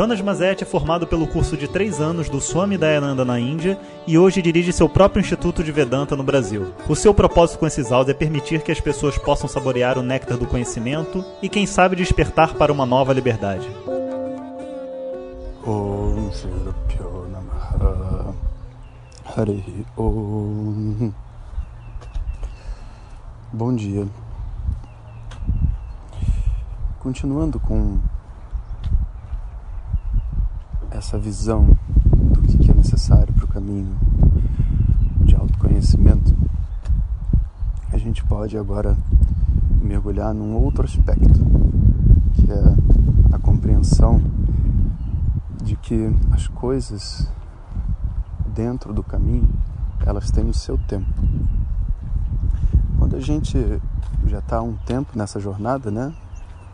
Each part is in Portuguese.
Jonas Mazet é formado pelo curso de três anos do Swami Dayananda na Índia e hoje dirige seu próprio Instituto de Vedanta no Brasil. O seu propósito com esses áudios é permitir que as pessoas possam saborear o néctar do conhecimento e, quem sabe, despertar para uma nova liberdade. Harihi Om Bom dia. Continuando com essa visão do que é necessário para o caminho de autoconhecimento, a gente pode agora mergulhar num outro aspecto, que é a compreensão de que as coisas dentro do caminho elas têm o seu tempo. Quando a gente já está há um tempo nessa jornada, né?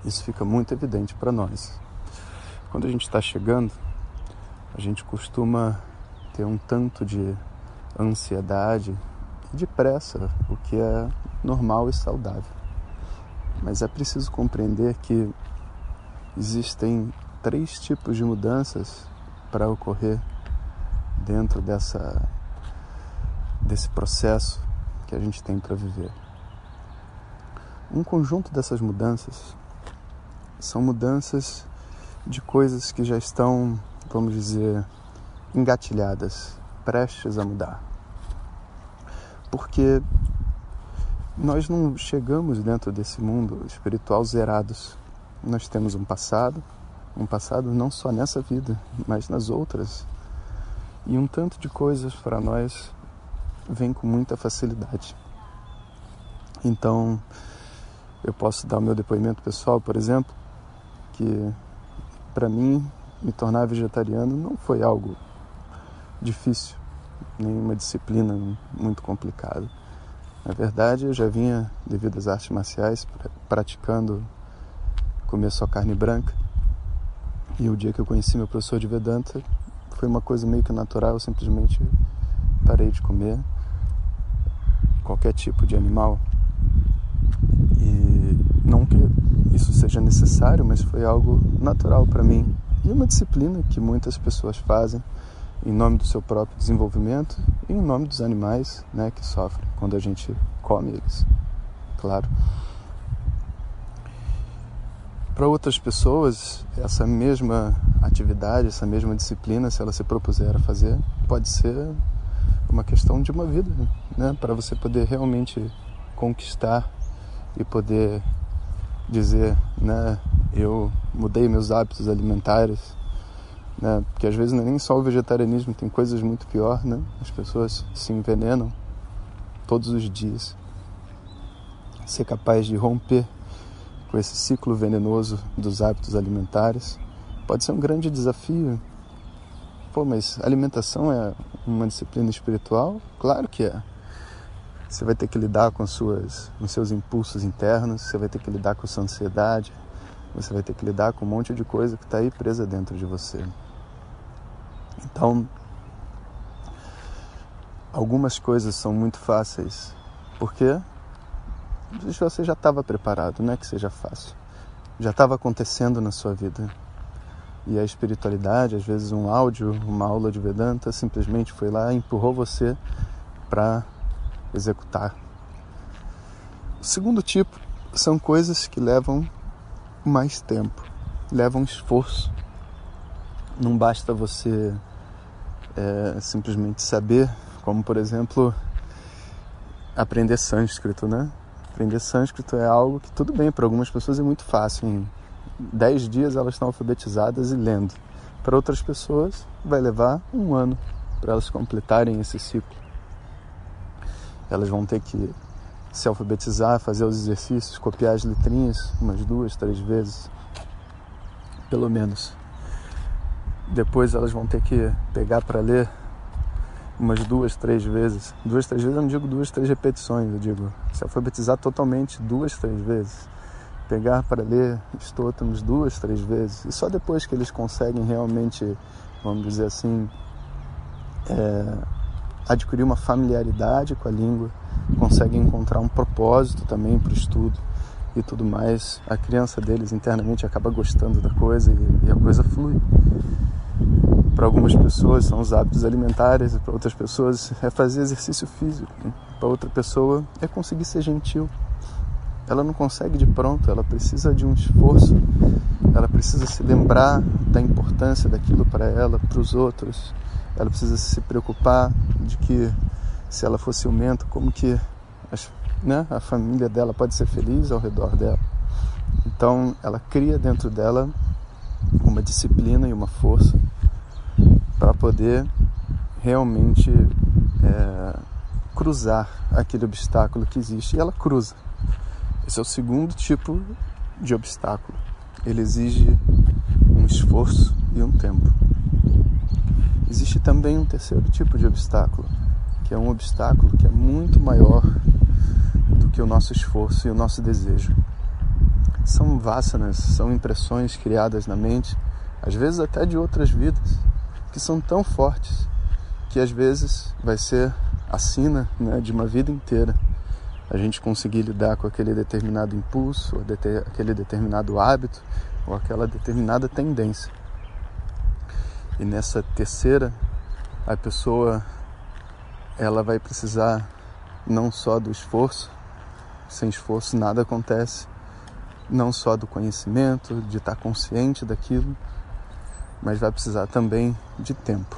Isso fica muito evidente para nós. Quando a gente está chegando, a gente costuma ter um tanto de ansiedade e de pressa, o que é normal e saudável. Mas é preciso compreender que existem três tipos de mudanças para ocorrer dentro dessa desse processo que a gente tem para viver. Um conjunto dessas mudanças são mudanças de coisas que já estão, vamos dizer, engatilhadas, prestes a mudar. Porque nós não chegamos dentro desse mundo espiritual zerados. Nós temos um passado, um passado não só nessa vida, mas nas outras. E um tanto de coisas para nós vem com muita facilidade. Então, eu posso dar o meu depoimento pessoal, por exemplo, que para mim me tornar vegetariano não foi algo difícil, nenhuma disciplina muito complicada. Na verdade, eu já vinha, devido às artes marciais, praticando comer só carne branca. E o dia que eu conheci meu professor de Vedanta, foi uma coisa meio que natural, eu simplesmente parei de comer qualquer tipo de animal. E não que isso seja necessário, mas foi algo natural para mim e uma disciplina que muitas pessoas fazem em nome do seu próprio desenvolvimento e em nome dos animais, né, que sofrem quando a gente come eles. Claro. Para outras pessoas, essa mesma atividade, essa mesma disciplina, se ela se propuser a fazer, pode ser uma questão de uma vida, né, para você poder realmente conquistar e poder dizer, né, eu mudei meus hábitos alimentares, né, porque às vezes não é nem só o vegetarianismo, tem coisas muito pior, né? As pessoas se envenenam todos os dias. Ser capaz de romper com esse ciclo venenoso dos hábitos alimentares pode ser um grande desafio. Pô, mas alimentação é uma disciplina espiritual? Claro que é. Você vai ter que lidar com, suas, com seus impulsos internos, você vai ter que lidar com sua ansiedade, você vai ter que lidar com um monte de coisa que está aí presa dentro de você. Então, algumas coisas são muito fáceis, porque você já estava preparado, não é que seja fácil. Já estava acontecendo na sua vida. E a espiritualidade, às vezes um áudio, uma aula de Vedanta, simplesmente foi lá e empurrou você para executar. O segundo tipo são coisas que levam mais tempo, levam esforço. Não basta você é, simplesmente saber, como por exemplo aprender sânscrito, né? Aprender sânscrito é algo que tudo bem para algumas pessoas é muito fácil. Em dez dias elas estão alfabetizadas e lendo. Para outras pessoas vai levar um ano para elas completarem esse ciclo elas vão ter que se alfabetizar, fazer os exercícios, copiar as letrinhas umas duas, três vezes, pelo menos. Depois elas vão ter que pegar para ler umas duas, três vezes. Duas, três vezes eu não digo duas, três repetições, eu digo se alfabetizar totalmente duas, três vezes. pegar para ler Stótenos duas, três vezes, e só depois que eles conseguem realmente, vamos dizer assim, é, adquirir uma familiaridade com a língua, conseguem encontrar um propósito também para o estudo e tudo mais, a criança deles internamente acaba gostando da coisa e, e a coisa flui. Para algumas pessoas são os hábitos alimentares, para outras pessoas é fazer exercício físico, né? para outra pessoa é conseguir ser gentil. Ela não consegue de pronto, ela precisa de um esforço, ela precisa se lembrar da importância daquilo para ela, para os outros ela precisa se preocupar de que se ela for ciumenta, como que as, né, a família dela pode ser feliz ao redor dela. Então ela cria dentro dela uma disciplina e uma força para poder realmente é, cruzar aquele obstáculo que existe e ela cruza. Esse é o segundo tipo de obstáculo. Ele exige um esforço e um tempo. Existe também um terceiro tipo de obstáculo, que é um obstáculo que é muito maior do que o nosso esforço e o nosso desejo. São vasanas, são impressões criadas na mente, às vezes até de outras vidas, que são tão fortes que às vezes vai ser a sina né, de uma vida inteira a gente conseguir lidar com aquele determinado impulso, aquele determinado hábito ou aquela determinada tendência. E nessa terceira, a pessoa ela vai precisar não só do esforço, sem esforço nada acontece, não só do conhecimento, de estar consciente daquilo, mas vai precisar também de tempo.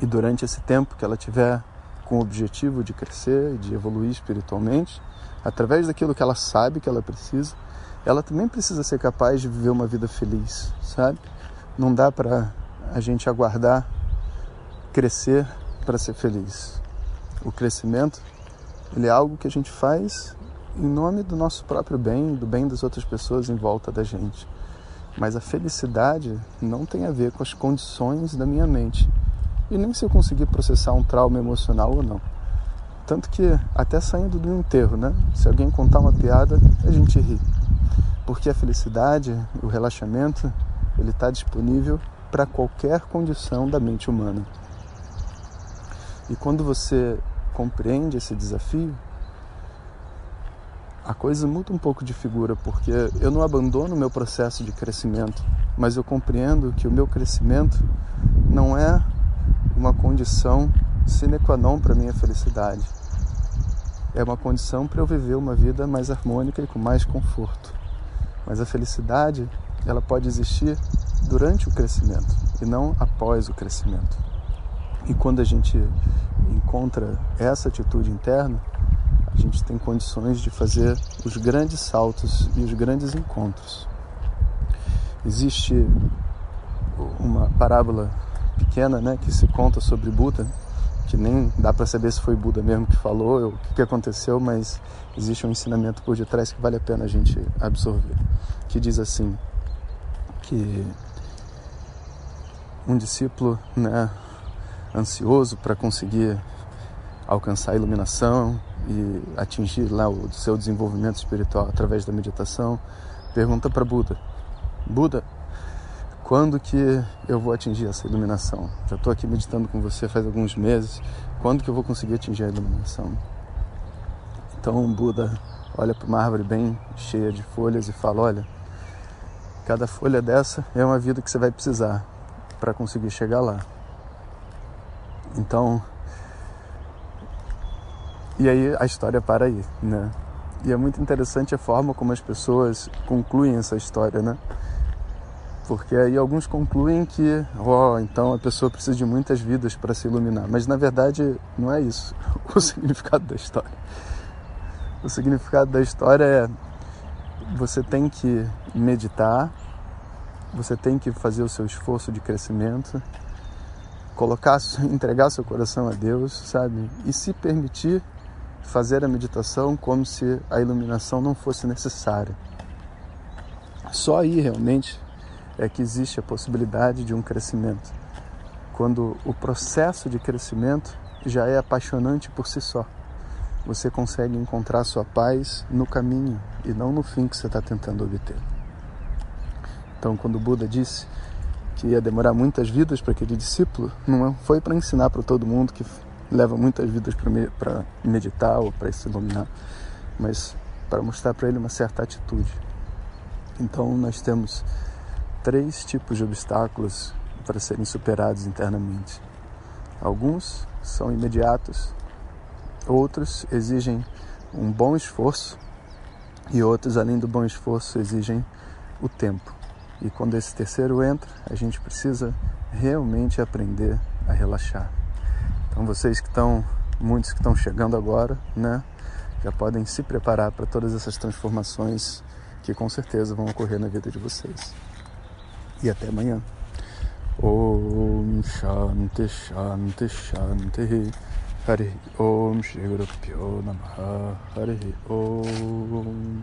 E durante esse tempo que ela tiver com o objetivo de crescer, de evoluir espiritualmente, através daquilo que ela sabe que ela precisa, ela também precisa ser capaz de viver uma vida feliz, sabe? Não dá para a gente aguardar crescer para ser feliz. O crescimento, ele é algo que a gente faz em nome do nosso próprio bem, do bem das outras pessoas em volta da gente. Mas a felicidade não tem a ver com as condições da minha mente e nem se eu conseguir processar um trauma emocional ou não. Tanto que até saindo do enterro, né? Se alguém contar uma piada, a gente ri. Porque a felicidade, o relaxamento, ele está disponível para qualquer condição da mente humana. E quando você compreende esse desafio, a coisa muda um pouco de figura, porque eu não abandono o meu processo de crescimento, mas eu compreendo que o meu crescimento não é uma condição sine qua non para minha felicidade. É uma condição para eu viver uma vida mais harmônica e com mais conforto. Mas a felicidade ela pode existir durante o crescimento e não após o crescimento. E quando a gente encontra essa atitude interna, a gente tem condições de fazer os grandes saltos e os grandes encontros. Existe uma parábola pequena, né, que se conta sobre Buda, que nem dá para saber se foi Buda mesmo que falou, ou o que aconteceu, mas existe um ensinamento por detrás que vale a pena a gente absorver, que diz assim: que um discípulo né, ansioso para conseguir alcançar a iluminação e atingir lá o seu desenvolvimento espiritual através da meditação, pergunta para Buda: Buda, quando que eu vou atingir essa iluminação? Já estou aqui meditando com você faz alguns meses. Quando que eu vou conseguir atingir a iluminação? Então Buda olha para uma árvore bem cheia de folhas e fala: Olha, Cada folha dessa é uma vida que você vai precisar para conseguir chegar lá. Então, e aí a história para aí, né? E é muito interessante a forma como as pessoas concluem essa história, né? Porque aí alguns concluem que, ó, oh, então a pessoa precisa de muitas vidas para se iluminar. Mas na verdade não é isso o significado da história. O significado da história é você tem que meditar, você tem que fazer o seu esforço de crescimento, colocar, entregar seu coração a Deus, sabe? E se permitir fazer a meditação como se a iluminação não fosse necessária. Só aí realmente é que existe a possibilidade de um crescimento. Quando o processo de crescimento já é apaixonante por si só. você consegue encontrar sua paz no caminho e não no fim que você está tentando obter. Então, quando o Buda disse que ia demorar muitas vidas para aquele discípulo, não foi para ensinar para todo mundo que leva muitas vidas para meditar ou para se iluminar, mas para mostrar para ele uma certa atitude. Então, nós temos três tipos de obstáculos para serem superados internamente. Alguns são imediatos, outros exigem um bom esforço e outros, além do bom esforço, exigem o tempo. E quando esse terceiro entra, a gente precisa realmente aprender a relaxar. Então vocês que estão, muitos que estão chegando agora, né, já podem se preparar para todas essas transformações que com certeza vão ocorrer na vida de vocês. E até amanhã. Om Shanti Shanti Shanti Hari Om Shri Guru Pyo Namaha Hari Om